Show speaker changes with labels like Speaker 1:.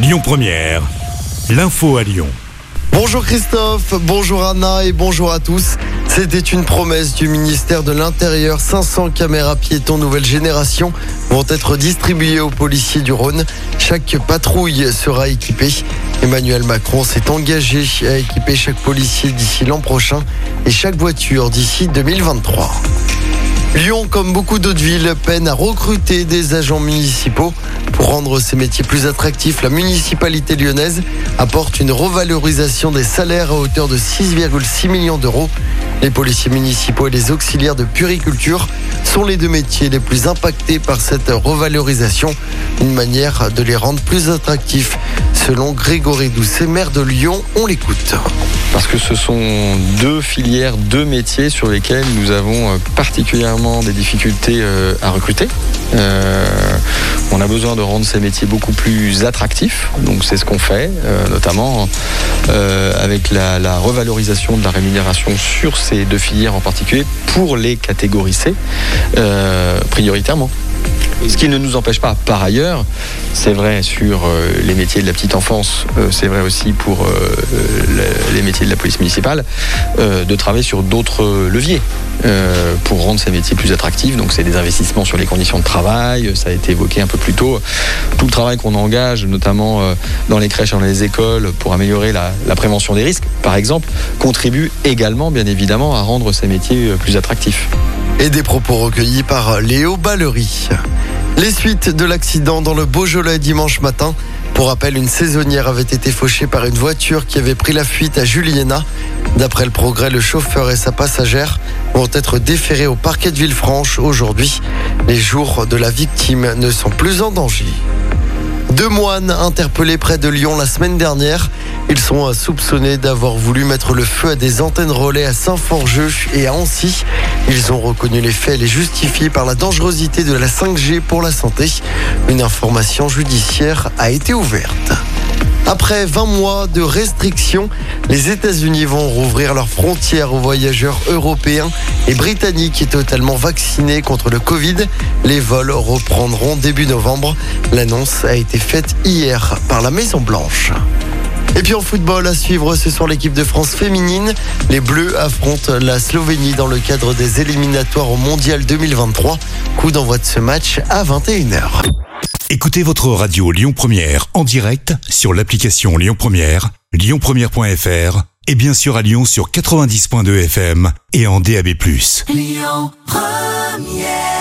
Speaker 1: Lyon Première, l'info à Lyon.
Speaker 2: Bonjour Christophe, bonjour Anna et bonjour à tous. C'était une promesse du ministère de l'Intérieur. 500 caméras piétons nouvelle génération vont être distribuées aux policiers du Rhône. Chaque patrouille sera équipée. Emmanuel Macron s'est engagé à équiper chaque policier d'ici l'an prochain et chaque voiture d'ici 2023. Lyon, comme beaucoup d'autres villes, peine à recruter des agents municipaux. Pour rendre ces métiers plus attractifs, la municipalité lyonnaise apporte une revalorisation des salaires à hauteur de 6,6 millions d'euros. Les policiers municipaux et les auxiliaires de puriculture sont les deux métiers les plus impactés par cette revalorisation. Une manière de les rendre plus attractifs. Selon Grégory Doucet, maire de Lyon, on l'écoute.
Speaker 3: Parce que ce sont deux filières, deux métiers sur lesquels nous avons euh, particulièrement des difficultés euh, à recruter. Euh, on a besoin de rendre ces métiers beaucoup plus attractifs, donc c'est ce qu'on fait, notamment avec la, la, revalorisation de la rémunération sur ces deux filières en particulier pour les catégories C prioritairement. Ce qui ne nous empêche pas, par ailleurs, c'est vrai sur euh, les métiers de la petite enfance, euh, c'est vrai aussi pour euh, les métiers de la police municipale, de travailler sur d'autres leviers pour rendre ces métiers plus attractifs. Donc c'est des investissements sur les conditions de travail, ça a été évoqué un peu plus tôt. Tout le travail qu'on engage, notamment dans les crèches dans les écoles, pour améliorer la, la prévention des risques, par exemple, contribue également, bien évidemment, à rendre ces métiers plus attractifs.
Speaker 2: Et des propos recueillis par Léo Ballery. Les suites de l'accident dans le Beaujolais dimanche matin. Pour rappel, une saisonnière avait été fauchée par une voiture qui avait pris la fuite à Juliena. D'après le progrès, le chauffeur et sa passagère vont être déférés au parquet de Villefranche aujourd'hui. Les jours de la victime ne sont plus en danger. Deux moines interpellés près de Lyon la semaine dernière. Ils sont soupçonnés d'avoir voulu mettre le feu à des antennes relais à Saint-Forgeux et à Ancy. Ils ont reconnu les faits les justifient par la dangerosité de la 5G pour la santé. Une information judiciaire a été ouverte. Après 20 mois de restrictions, les États-Unis vont rouvrir leurs frontières aux voyageurs européens et britanniques totalement vaccinés contre le Covid. Les vols reprendront début novembre. L'annonce a été faite hier par la Maison Blanche. Et puis en football, à suivre ce soir l'équipe de France féminine. Les Bleus affrontent la Slovénie dans le cadre des éliminatoires au Mondial 2023. Coup d'envoi de ce match à 21h.
Speaker 1: Écoutez votre radio Lyon Première en direct sur l'application Lyon Première, lyonpremière.fr et bien sûr à Lyon sur 90.2 FM et en DAB+. Lyon Première